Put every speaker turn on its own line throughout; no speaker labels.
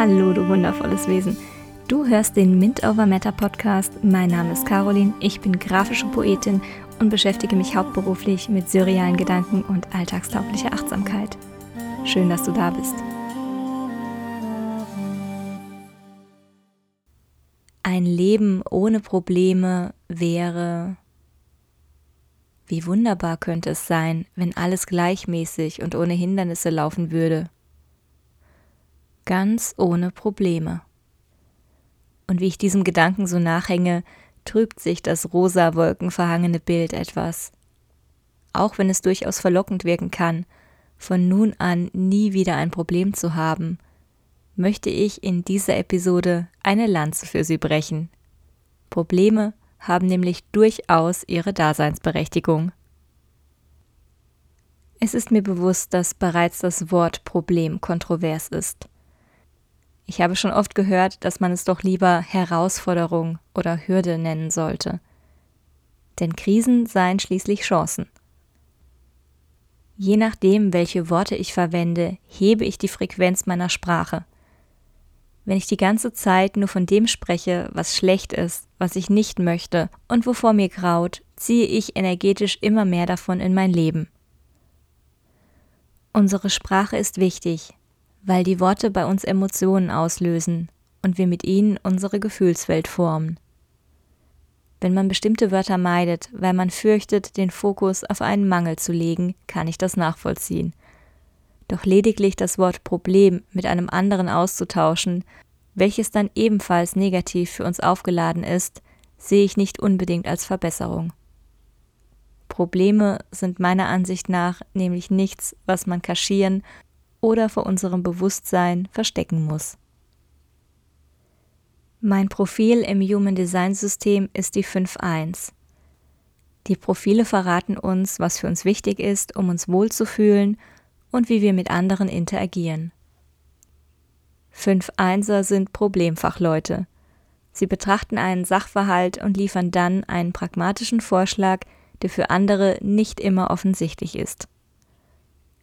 Hallo, du wundervolles Wesen. Du hörst den Mint Over Matter Podcast. Mein Name ist Caroline, ich bin grafische Poetin und beschäftige mich hauptberuflich mit surrealen Gedanken und alltagstauglicher Achtsamkeit. Schön, dass du da bist. Ein Leben ohne Probleme wäre. Wie wunderbar könnte es sein, wenn alles gleichmäßig und ohne Hindernisse laufen würde. Ganz ohne Probleme. Und wie ich diesem Gedanken so nachhänge, trübt sich das rosa wolkenverhangene Bild etwas. Auch wenn es durchaus verlockend wirken kann, von nun an nie wieder ein Problem zu haben, möchte ich in dieser Episode eine Lanze für Sie brechen. Probleme haben nämlich durchaus ihre Daseinsberechtigung. Es ist mir bewusst, dass bereits das Wort Problem kontrovers ist. Ich habe schon oft gehört, dass man es doch lieber Herausforderung oder Hürde nennen sollte. Denn Krisen seien schließlich Chancen. Je nachdem, welche Worte ich verwende, hebe ich die Frequenz meiner Sprache. Wenn ich die ganze Zeit nur von dem spreche, was schlecht ist, was ich nicht möchte und wovor mir graut, ziehe ich energetisch immer mehr davon in mein Leben. Unsere Sprache ist wichtig, weil die Worte bei uns Emotionen auslösen und wir mit ihnen unsere Gefühlswelt formen. Wenn man bestimmte Wörter meidet, weil man fürchtet, den Fokus auf einen Mangel zu legen, kann ich das nachvollziehen. Doch lediglich das Wort Problem mit einem anderen auszutauschen, welches dann ebenfalls negativ für uns aufgeladen ist, sehe ich nicht unbedingt als Verbesserung. Probleme sind meiner Ansicht nach nämlich nichts, was man kaschieren oder vor unserem Bewusstsein verstecken muss. Mein Profil im Human Design System ist die 5.1. Die Profile verraten uns, was für uns wichtig ist, um uns wohlzufühlen und wie wir mit anderen interagieren. 5.1er sind Problemfachleute. Sie betrachten einen Sachverhalt und liefern dann einen pragmatischen Vorschlag, der für andere nicht immer offensichtlich ist.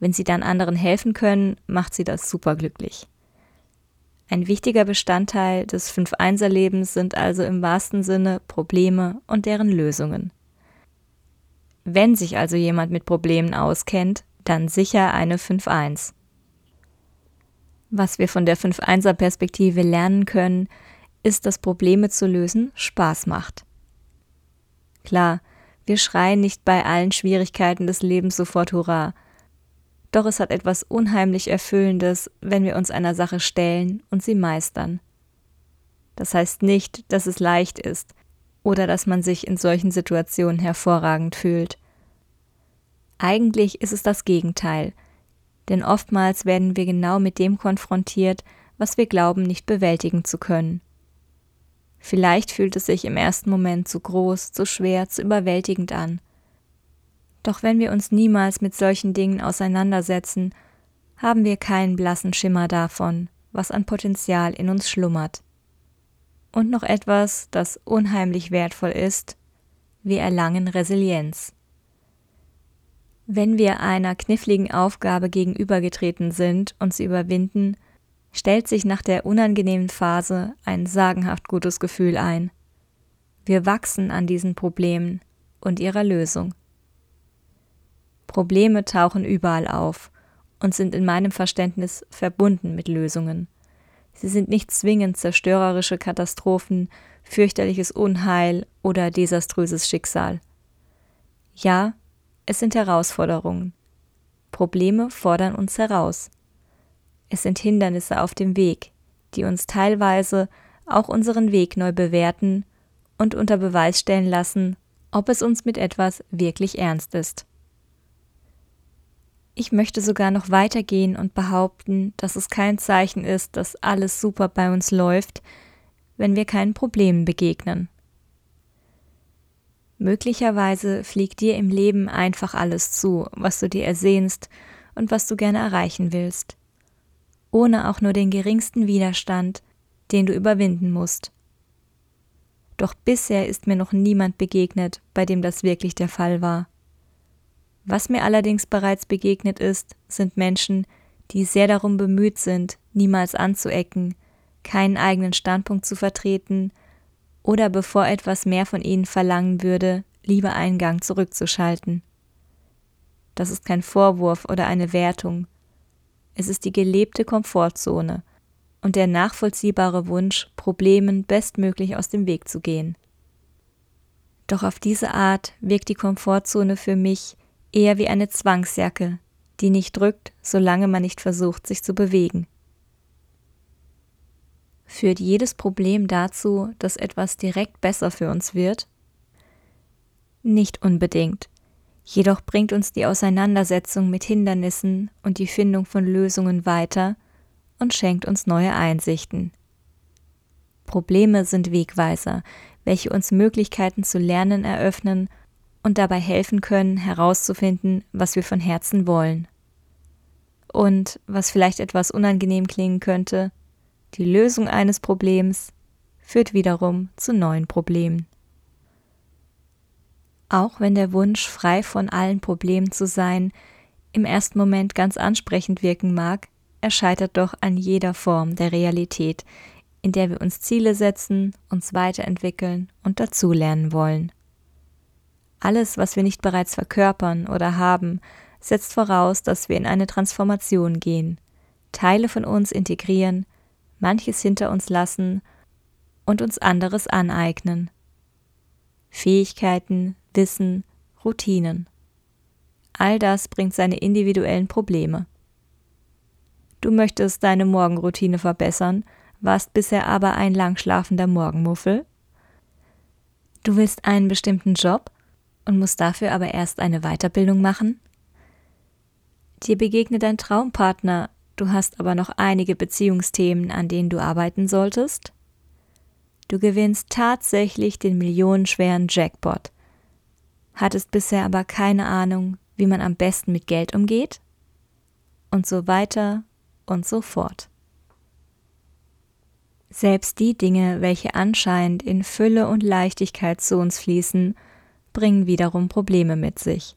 Wenn sie dann anderen helfen können, macht sie das superglücklich. Ein wichtiger Bestandteil des 5-1er-Lebens sind also im wahrsten Sinne Probleme und deren Lösungen. Wenn sich also jemand mit Problemen auskennt, dann sicher eine 5-1. Was wir von der 5-1er-Perspektive lernen können, ist, dass Probleme zu lösen Spaß macht. Klar, wir schreien nicht bei allen Schwierigkeiten des Lebens sofort Hurra, doch es hat etwas unheimlich Erfüllendes, wenn wir uns einer Sache stellen und sie meistern. Das heißt nicht, dass es leicht ist oder dass man sich in solchen Situationen hervorragend fühlt. Eigentlich ist es das Gegenteil, denn oftmals werden wir genau mit dem konfrontiert, was wir glauben nicht bewältigen zu können. Vielleicht fühlt es sich im ersten Moment zu groß, zu schwer, zu überwältigend an. Doch wenn wir uns niemals mit solchen Dingen auseinandersetzen, haben wir keinen blassen Schimmer davon, was an Potenzial in uns schlummert. Und noch etwas, das unheimlich wertvoll ist, wir erlangen Resilienz. Wenn wir einer kniffligen Aufgabe gegenübergetreten sind und sie überwinden, stellt sich nach der unangenehmen Phase ein sagenhaft gutes Gefühl ein. Wir wachsen an diesen Problemen und ihrer Lösung. Probleme tauchen überall auf und sind in meinem Verständnis verbunden mit Lösungen. Sie sind nicht zwingend zerstörerische Katastrophen, fürchterliches Unheil oder desaströses Schicksal. Ja, es sind Herausforderungen. Probleme fordern uns heraus. Es sind Hindernisse auf dem Weg, die uns teilweise auch unseren Weg neu bewerten und unter Beweis stellen lassen, ob es uns mit etwas wirklich ernst ist. Ich möchte sogar noch weitergehen und behaupten, dass es kein Zeichen ist, dass alles super bei uns läuft, wenn wir keinen Problemen begegnen. Möglicherweise fliegt dir im Leben einfach alles zu, was du dir ersehnst und was du gerne erreichen willst, ohne auch nur den geringsten Widerstand, den du überwinden musst. Doch bisher ist mir noch niemand begegnet, bei dem das wirklich der Fall war. Was mir allerdings bereits begegnet ist, sind Menschen, die sehr darum bemüht sind, niemals anzuecken, keinen eigenen Standpunkt zu vertreten oder bevor etwas mehr von ihnen verlangen würde, lieber einen Gang zurückzuschalten. Das ist kein Vorwurf oder eine Wertung. Es ist die gelebte Komfortzone und der nachvollziehbare Wunsch, Problemen bestmöglich aus dem Weg zu gehen. Doch auf diese Art wirkt die Komfortzone für mich eher wie eine Zwangsjacke, die nicht drückt, solange man nicht versucht, sich zu bewegen. Führt jedes Problem dazu, dass etwas direkt besser für uns wird? Nicht unbedingt. Jedoch bringt uns die Auseinandersetzung mit Hindernissen und die Findung von Lösungen weiter und schenkt uns neue Einsichten. Probleme sind Wegweiser, welche uns Möglichkeiten zu lernen eröffnen und dabei helfen können, herauszufinden, was wir von Herzen wollen. Und, was vielleicht etwas unangenehm klingen könnte, die Lösung eines Problems führt wiederum zu neuen Problemen. Auch wenn der Wunsch, frei von allen Problemen zu sein, im ersten Moment ganz ansprechend wirken mag, er scheitert doch an jeder Form der Realität, in der wir uns Ziele setzen, uns weiterentwickeln und dazulernen wollen. Alles, was wir nicht bereits verkörpern oder haben, setzt voraus, dass wir in eine Transformation gehen, Teile von uns integrieren, manches hinter uns lassen und uns anderes aneignen. Fähigkeiten, Wissen, Routinen. All das bringt seine individuellen Probleme. Du möchtest deine Morgenroutine verbessern, warst bisher aber ein langschlafender Morgenmuffel. Du willst einen bestimmten Job und musst dafür aber erst eine Weiterbildung machen. Dir begegnet dein Traumpartner, du hast aber noch einige Beziehungsthemen, an denen du arbeiten solltest. Du gewinnst tatsächlich den millionenschweren Jackpot, hattest bisher aber keine Ahnung, wie man am besten mit Geld umgeht? Und so weiter und so fort. Selbst die Dinge, welche anscheinend in Fülle und Leichtigkeit zu uns fließen, bringen wiederum Probleme mit sich.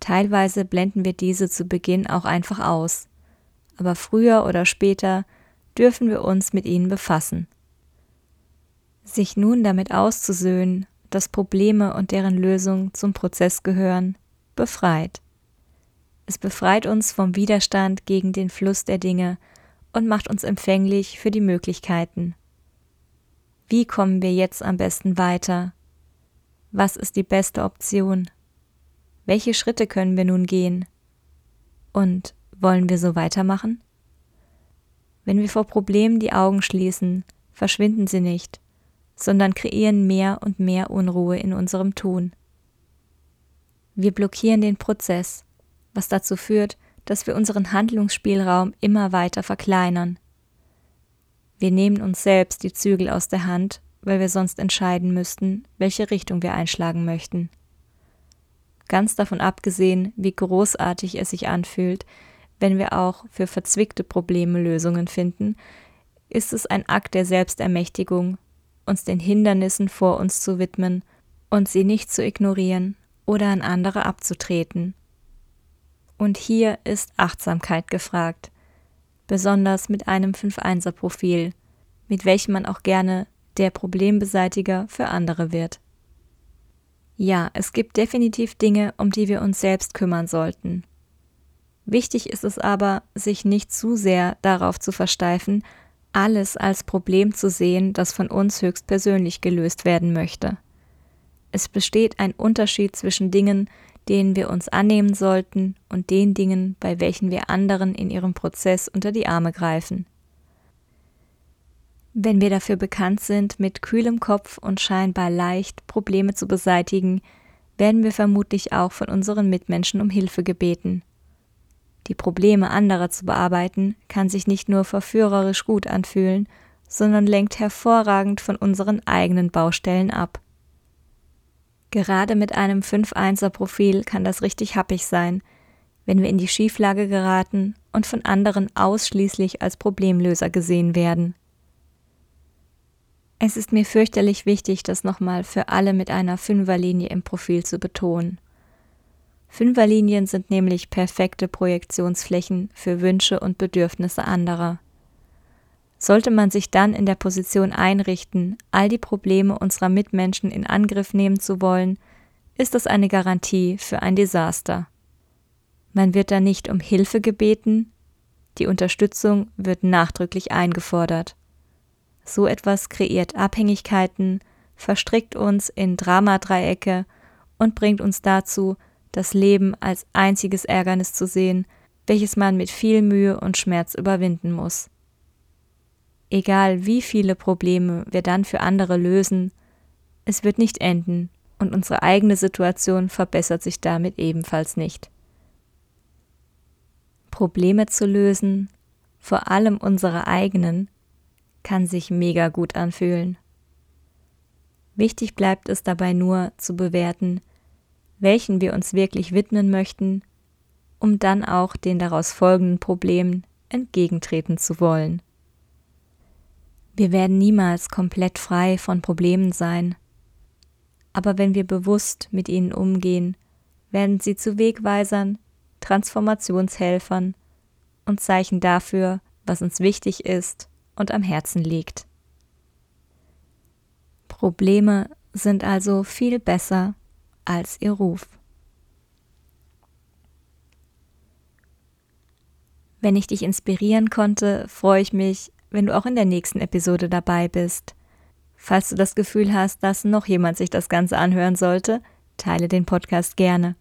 Teilweise blenden wir diese zu Beginn auch einfach aus, aber früher oder später dürfen wir uns mit ihnen befassen. Sich nun damit auszusöhnen, dass Probleme und deren Lösung zum Prozess gehören, befreit. Es befreit uns vom Widerstand gegen den Fluss der Dinge und macht uns empfänglich für die Möglichkeiten. Wie kommen wir jetzt am besten weiter? Was ist die beste Option? Welche Schritte können wir nun gehen? Und wollen wir so weitermachen? Wenn wir vor Problemen die Augen schließen, verschwinden sie nicht, sondern kreieren mehr und mehr Unruhe in unserem Tun. Wir blockieren den Prozess, was dazu führt, dass wir unseren Handlungsspielraum immer weiter verkleinern. Wir nehmen uns selbst die Zügel aus der Hand, weil wir sonst entscheiden müssten, welche Richtung wir einschlagen möchten. Ganz davon abgesehen, wie großartig es sich anfühlt, wenn wir auch für verzwickte Probleme Lösungen finden, ist es ein Akt der Selbstermächtigung, uns den Hindernissen vor uns zu widmen und sie nicht zu ignorieren oder an andere abzutreten. Und hier ist Achtsamkeit gefragt, besonders mit einem 5-1er-Profil, mit welchem man auch gerne der Problembeseitiger für andere wird. Ja, es gibt definitiv Dinge, um die wir uns selbst kümmern sollten. Wichtig ist es aber, sich nicht zu sehr darauf zu versteifen, alles als Problem zu sehen, das von uns höchstpersönlich gelöst werden möchte. Es besteht ein Unterschied zwischen Dingen, denen wir uns annehmen sollten, und den Dingen, bei welchen wir anderen in ihrem Prozess unter die Arme greifen. Wenn wir dafür bekannt sind, mit kühlem Kopf und scheinbar leicht Probleme zu beseitigen, werden wir vermutlich auch von unseren Mitmenschen um Hilfe gebeten. Die Probleme anderer zu bearbeiten, kann sich nicht nur verführerisch gut anfühlen, sondern lenkt hervorragend von unseren eigenen Baustellen ab. Gerade mit einem 5-1er-Profil kann das richtig happig sein, wenn wir in die Schieflage geraten und von anderen ausschließlich als Problemlöser gesehen werden. Es ist mir fürchterlich wichtig, das nochmal für alle mit einer Fünferlinie im Profil zu betonen. Fünferlinien sind nämlich perfekte Projektionsflächen für Wünsche und Bedürfnisse anderer. Sollte man sich dann in der Position einrichten, all die Probleme unserer Mitmenschen in Angriff nehmen zu wollen, ist das eine Garantie für ein Desaster. Man wird da nicht um Hilfe gebeten, die Unterstützung wird nachdrücklich eingefordert. So etwas kreiert Abhängigkeiten, verstrickt uns in Dramadreiecke und bringt uns dazu, das Leben als einziges Ärgernis zu sehen, welches man mit viel Mühe und Schmerz überwinden muss. Egal wie viele Probleme wir dann für andere lösen, es wird nicht enden und unsere eigene Situation verbessert sich damit ebenfalls nicht. Probleme zu lösen, vor allem unsere eigenen, kann sich mega gut anfühlen. Wichtig bleibt es dabei nur zu bewerten, welchen wir uns wirklich widmen möchten, um dann auch den daraus folgenden Problemen entgegentreten zu wollen. Wir werden niemals komplett frei von Problemen sein. Aber wenn wir bewusst mit ihnen umgehen, werden sie zu Wegweisern, Transformationshelfern und Zeichen dafür, was uns wichtig ist und am Herzen liegt. Probleme sind also viel besser als ihr Ruf. Wenn ich dich inspirieren konnte, freue ich mich, wenn du auch in der nächsten Episode dabei bist. Falls du das Gefühl hast, dass noch jemand sich das Ganze anhören sollte, teile den Podcast gerne.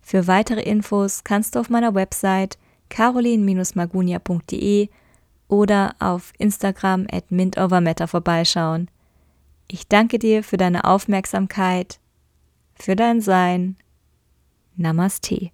Für weitere Infos kannst du auf meiner Website carolin-magunia.de oder auf Instagram at mintovermatter vorbeischauen. Ich danke dir für deine Aufmerksamkeit, für dein Sein. Namaste.